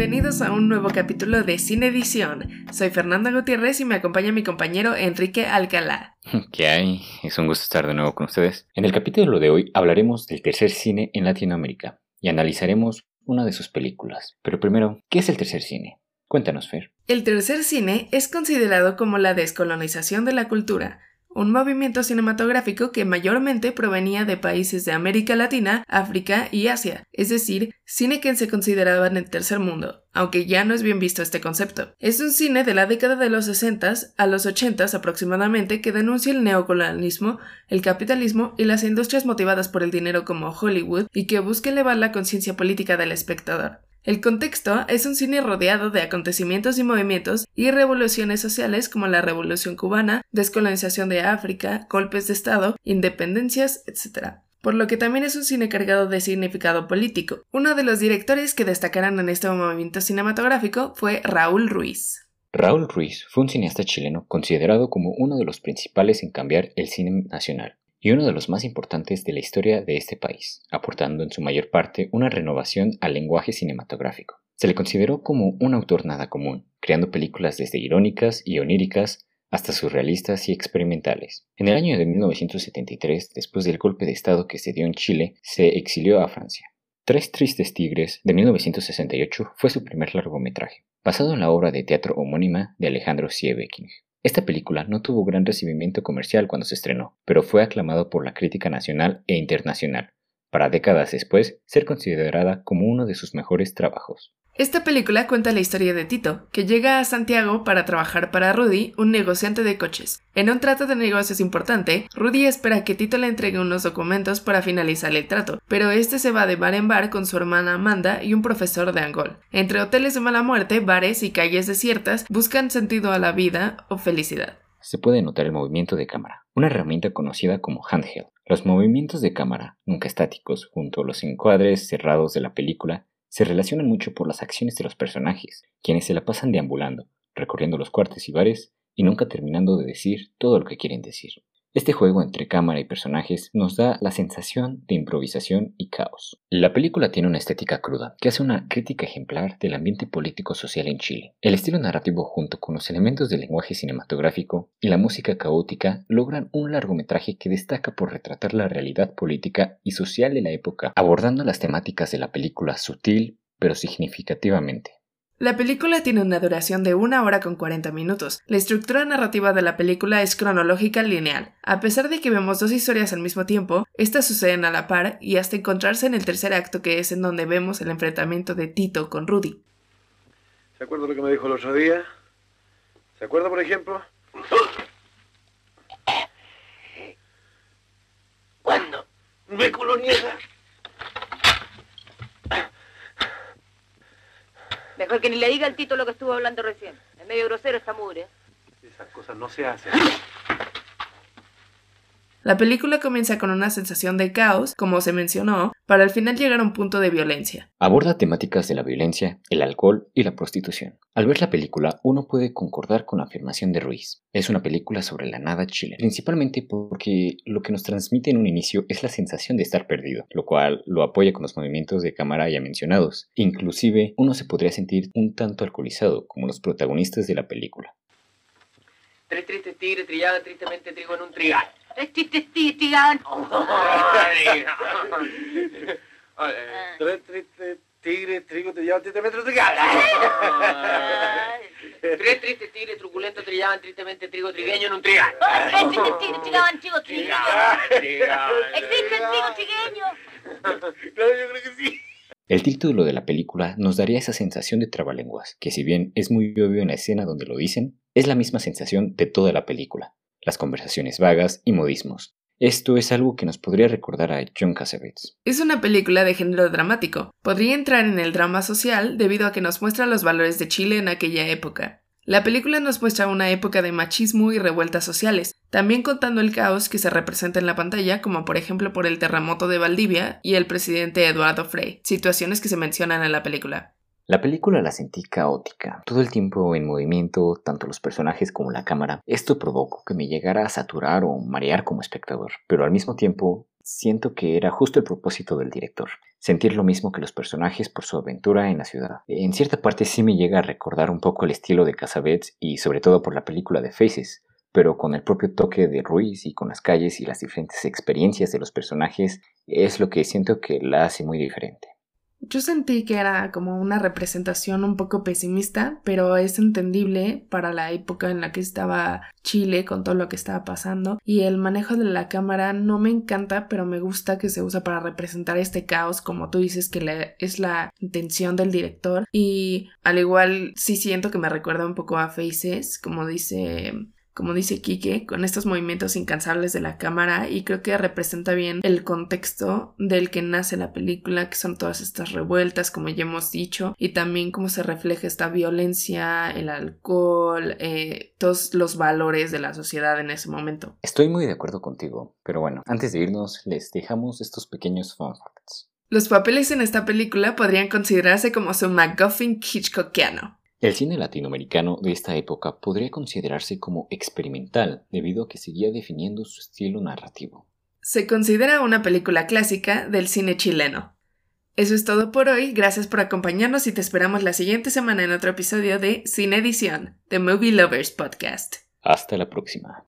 Bienvenidos a un nuevo capítulo de Cine Edición. Soy Fernanda Gutiérrez y me acompaña mi compañero Enrique Alcalá. ¿Qué hay? Es un gusto estar de nuevo con ustedes. En el capítulo de hoy hablaremos del tercer cine en Latinoamérica y analizaremos una de sus películas. Pero primero, ¿qué es el tercer cine? Cuéntanos, Fer. El tercer cine es considerado como la descolonización de la cultura, un movimiento cinematográfico que mayormente provenía de países de América Latina, África y Asia, es decir, cine que se consideraba en el tercer mundo, aunque ya no es bien visto este concepto. Es un cine de la década de los 60 a los 80 aproximadamente que denuncia el neocolonialismo, el capitalismo y las industrias motivadas por el dinero como Hollywood y que busca elevar la conciencia política del espectador. El contexto es un cine rodeado de acontecimientos y movimientos y revoluciones sociales como la Revolución cubana, descolonización de África, golpes de Estado, independencias, etc. Por lo que también es un cine cargado de significado político. Uno de los directores que destacarán en este movimiento cinematográfico fue Raúl Ruiz. Raúl Ruiz fue un cineasta chileno considerado como uno de los principales en cambiar el cine nacional y uno de los más importantes de la historia de este país, aportando en su mayor parte una renovación al lenguaje cinematográfico. Se le consideró como un autor nada común, creando películas desde irónicas y oníricas hasta surrealistas y experimentales. En el año de 1973, después del golpe de Estado que se dio en Chile, se exilió a Francia. Tres Tristes Tigres de 1968 fue su primer largometraje, basado en la obra de teatro homónima de Alejandro Siebeking. Esta película no tuvo gran recibimiento comercial cuando se estrenó, pero fue aclamado por la crítica nacional e internacional, para décadas después ser considerada como uno de sus mejores trabajos. Esta película cuenta la historia de Tito, que llega a Santiago para trabajar para Rudy, un negociante de coches. En un trato de negocios importante, Rudy espera que Tito le entregue unos documentos para finalizar el trato, pero este se va de bar en bar con su hermana Amanda y un profesor de Angol. Entre hoteles de mala muerte, bares y calles desiertas, buscan sentido a la vida o felicidad. Se puede notar el movimiento de cámara, una herramienta conocida como handheld. Los movimientos de cámara, nunca estáticos, junto a los encuadres cerrados de la película, se relacionan mucho por las acciones de los personajes, quienes se la pasan deambulando, recorriendo los cuartos y bares y nunca terminando de decir todo lo que quieren decir. Este juego entre cámara y personajes nos da la sensación de improvisación y caos. La película tiene una estética cruda, que hace una crítica ejemplar del ambiente político-social en Chile. El estilo narrativo junto con los elementos del lenguaje cinematográfico y la música caótica logran un largometraje que destaca por retratar la realidad política y social de la época, abordando las temáticas de la película sutil pero significativamente. La película tiene una duración de una hora con 40 minutos. La estructura narrativa de la película es cronológica lineal. A pesar de que vemos dos historias al mismo tiempo, estas suceden a la par y hasta encontrarse en el tercer acto que es en donde vemos el enfrentamiento de Tito con Rudy. ¿Se acuerda lo que me dijo el otro día? ¿Se acuerda, por ejemplo? ¿Cuándo? ¿Me coloniza? Mejor que ni le diga al Tito lo que estuvo hablando recién. Es medio grosero esta mugre. Esas cosas no se hacen. La película comienza con una sensación de caos, como se mencionó, para al final llegar a un punto de violencia. Aborda temáticas de la violencia, el alcohol y la prostitución. Al ver la película, uno puede concordar con la afirmación de Ruiz. Es una película sobre la nada chile, principalmente porque lo que nos transmite en un inicio es la sensación de estar perdido, lo cual lo apoya con los movimientos de cámara ya mencionados. Inclusive, uno se podría sentir un tanto alcoholizado, como los protagonistas de la película. Tres tristes tigres trillaban tristemente trigo en un trigal. Tres tristes tigres, trigo, te llevan triste metros de gas. Tres tristes tigres truculentos trillaban tristemente trigo trigueño en un trigal. Es titigan, trigaban, chicos, Trigal, trigal. Existe el trigo trigueño. Claro, yo creo que sí. El título de la película nos daría esa sensación de trabalenguas, que si bien es muy obvio en la escena donde lo dicen, es la misma sensación de toda la película, las conversaciones vagas y modismos. Esto es algo que nos podría recordar a John Cassavetes. Es una película de género dramático. Podría entrar en el drama social debido a que nos muestra los valores de Chile en aquella época. La película nos muestra una época de machismo y revueltas sociales, también contando el caos que se representa en la pantalla, como por ejemplo por el terremoto de Valdivia y el presidente Eduardo Frei, situaciones que se mencionan en la película. La película la sentí caótica, todo el tiempo en movimiento, tanto los personajes como la cámara. Esto provocó que me llegara a saturar o marear como espectador, pero al mismo tiempo siento que era justo el propósito del director. sentir lo mismo que los personajes por su aventura en la ciudad. En cierta parte sí me llega a recordar un poco el estilo de Casabets y sobre todo por la película de Faces, pero con el propio toque de Ruiz y con las calles y las diferentes experiencias de los personajes es lo que siento que la hace muy diferente. Yo sentí que era como una representación un poco pesimista, pero es entendible para la época en la que estaba Chile con todo lo que estaba pasando. Y el manejo de la cámara no me encanta, pero me gusta que se usa para representar este caos, como tú dices que es la intención del director. Y al igual sí siento que me recuerda un poco a Faces, como dice como dice Quique, con estos movimientos incansables de la cámara y creo que representa bien el contexto del que nace la película, que son todas estas revueltas, como ya hemos dicho, y también cómo se refleja esta violencia, el alcohol, eh, todos los valores de la sociedad en ese momento. Estoy muy de acuerdo contigo, pero bueno, antes de irnos les dejamos estos pequeños fun facts. Los papeles en esta película podrían considerarse como su MacGuffin Hitchcockiano. El cine latinoamericano de esta época podría considerarse como experimental debido a que seguía definiendo su estilo narrativo. Se considera una película clásica del cine chileno. Eso es todo por hoy, gracias por acompañarnos y te esperamos la siguiente semana en otro episodio de Cine Edición, The Movie Lovers Podcast. Hasta la próxima.